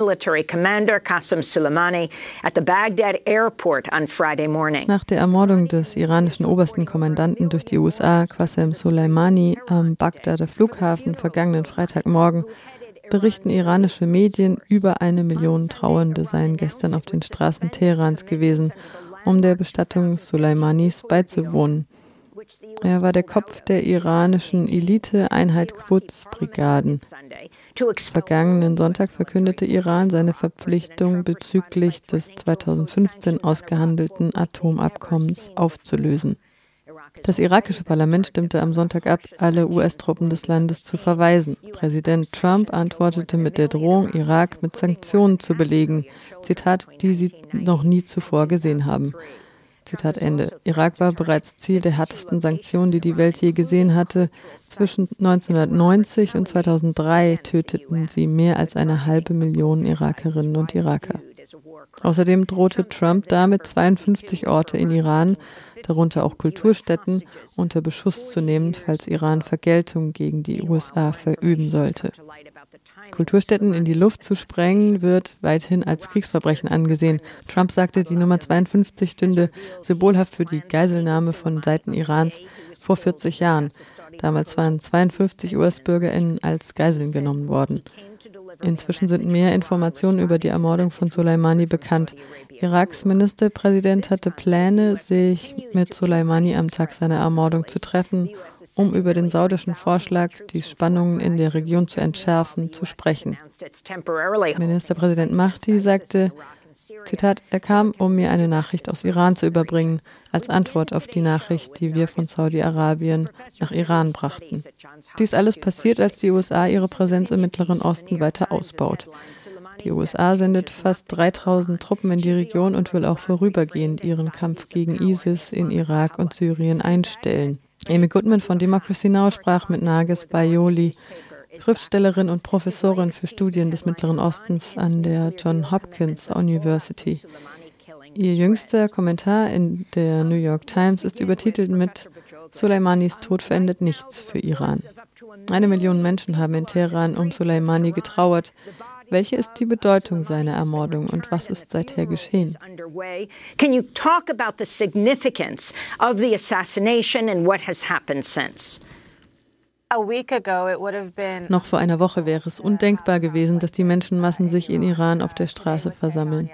military commander Qasem Soleimani at the Baghdad airport on Friday morning. Nach der Ermordung des iranischen obersten Kommandanten durch die USA, Qasem Soleimani, am Bagdader Flughafen vergangenen Freitagmorgen berichten iranische Medien, über eine Million Trauernde seien gestern auf den Straßen Teherans gewesen, um der Bestattung Soleimanis beizuwohnen. Er war der Kopf der iranischen Elite-Einheit Quds-Brigaden. Vergangenen Sonntag verkündete Iran seine Verpflichtung bezüglich des 2015 ausgehandelten Atomabkommens aufzulösen. Das irakische Parlament stimmte am Sonntag ab, alle US-Truppen des Landes zu verweisen. Präsident Trump antwortete mit der Drohung, Irak mit Sanktionen zu belegen, Zitat, die sie noch nie zuvor gesehen haben. Zitat Ende. Irak war bereits Ziel der härtesten Sanktionen, die die Welt je gesehen hatte. Zwischen 1990 und 2003 töteten sie mehr als eine halbe Million Irakerinnen und Iraker. Außerdem drohte Trump damit 52 Orte in Iran, darunter auch Kulturstätten, unter Beschuss zu nehmen, falls Iran Vergeltung gegen die USA verüben sollte. Kulturstätten in die Luft zu sprengen, wird weithin als Kriegsverbrechen angesehen. Trump sagte, die Nummer 52 stünde symbolhaft für die Geiselnahme von Seiten Irans vor 40 Jahren. Damals waren 52 US-BürgerInnen als Geiseln genommen worden. Inzwischen sind mehr Informationen über die Ermordung von Soleimani bekannt. Iraks Ministerpräsident hatte Pläne, sich mit Soleimani am Tag seiner Ermordung zu treffen, um über den saudischen Vorschlag, die Spannungen in der Region zu entschärfen, zu sprechen. Ministerpräsident Mahdi sagte, Zitat, er kam, um mir eine Nachricht aus Iran zu überbringen, als Antwort auf die Nachricht, die wir von Saudi-Arabien nach Iran brachten. Dies alles passiert, als die USA ihre Präsenz im Mittleren Osten weiter ausbaut. Die USA sendet fast 3000 Truppen in die Region und will auch vorübergehend ihren Kampf gegen ISIS in Irak und Syrien einstellen. Amy Goodman von Democracy Now! sprach mit Nages Bayoli, Schriftstellerin und Professorin für Studien des Mittleren Ostens an der John Hopkins University. Ihr jüngster Kommentar in der New York Times ist übertitelt mit Soleimanis Tod verändert nichts für Iran. Eine Million Menschen haben in Teheran um Soleimani getrauert. Welche ist die Bedeutung seiner Ermordung und was ist seither geschehen? Can you talk about the significance of the assassination and what has happened since? Noch vor einer Woche wäre es undenkbar gewesen, dass die Menschenmassen sich in Iran auf der Straße versammeln.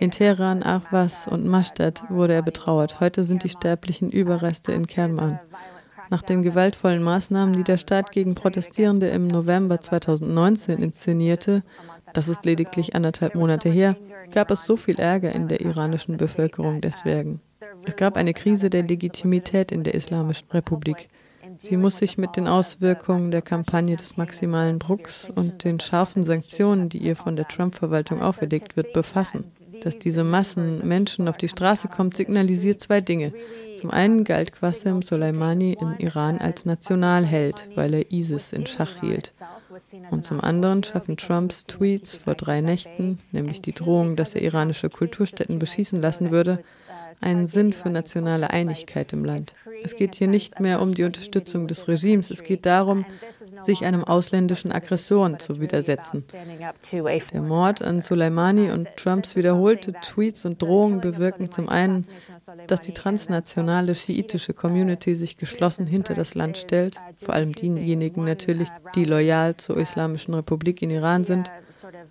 In Teheran, Ahvaz und Mashtad wurde er betrauert. Heute sind die sterblichen Überreste in Kerman. Nach den gewaltvollen Maßnahmen, die der Staat gegen Protestierende im November 2019 inszenierte, das ist lediglich anderthalb Monate her, gab es so viel Ärger in der iranischen Bevölkerung deswegen. Es gab eine Krise der Legitimität in der Islamischen Republik. Sie muss sich mit den Auswirkungen der Kampagne des maximalen Drucks und den scharfen Sanktionen, die ihr von der Trump-Verwaltung auferlegt wird, befassen. Dass diese Massen Menschen auf die Straße kommt, signalisiert zwei Dinge. Zum einen galt Qasem Soleimani in Iran als Nationalheld, weil er ISIS in Schach hielt. Und zum anderen schaffen Trumps Tweets vor drei Nächten, nämlich die Drohung, dass er iranische Kulturstätten beschießen lassen würde, einen Sinn für nationale Einigkeit im Land. Es geht hier nicht mehr um die Unterstützung des Regimes, es geht darum, sich einem ausländischen Aggressoren zu widersetzen. Der Mord an Soleimani und Trumps wiederholte Tweets und Drohungen bewirken zum einen, dass die transnationale schiitische Community sich geschlossen hinter das Land stellt, vor allem diejenigen natürlich, die loyal zur Islamischen Republik in Iran sind,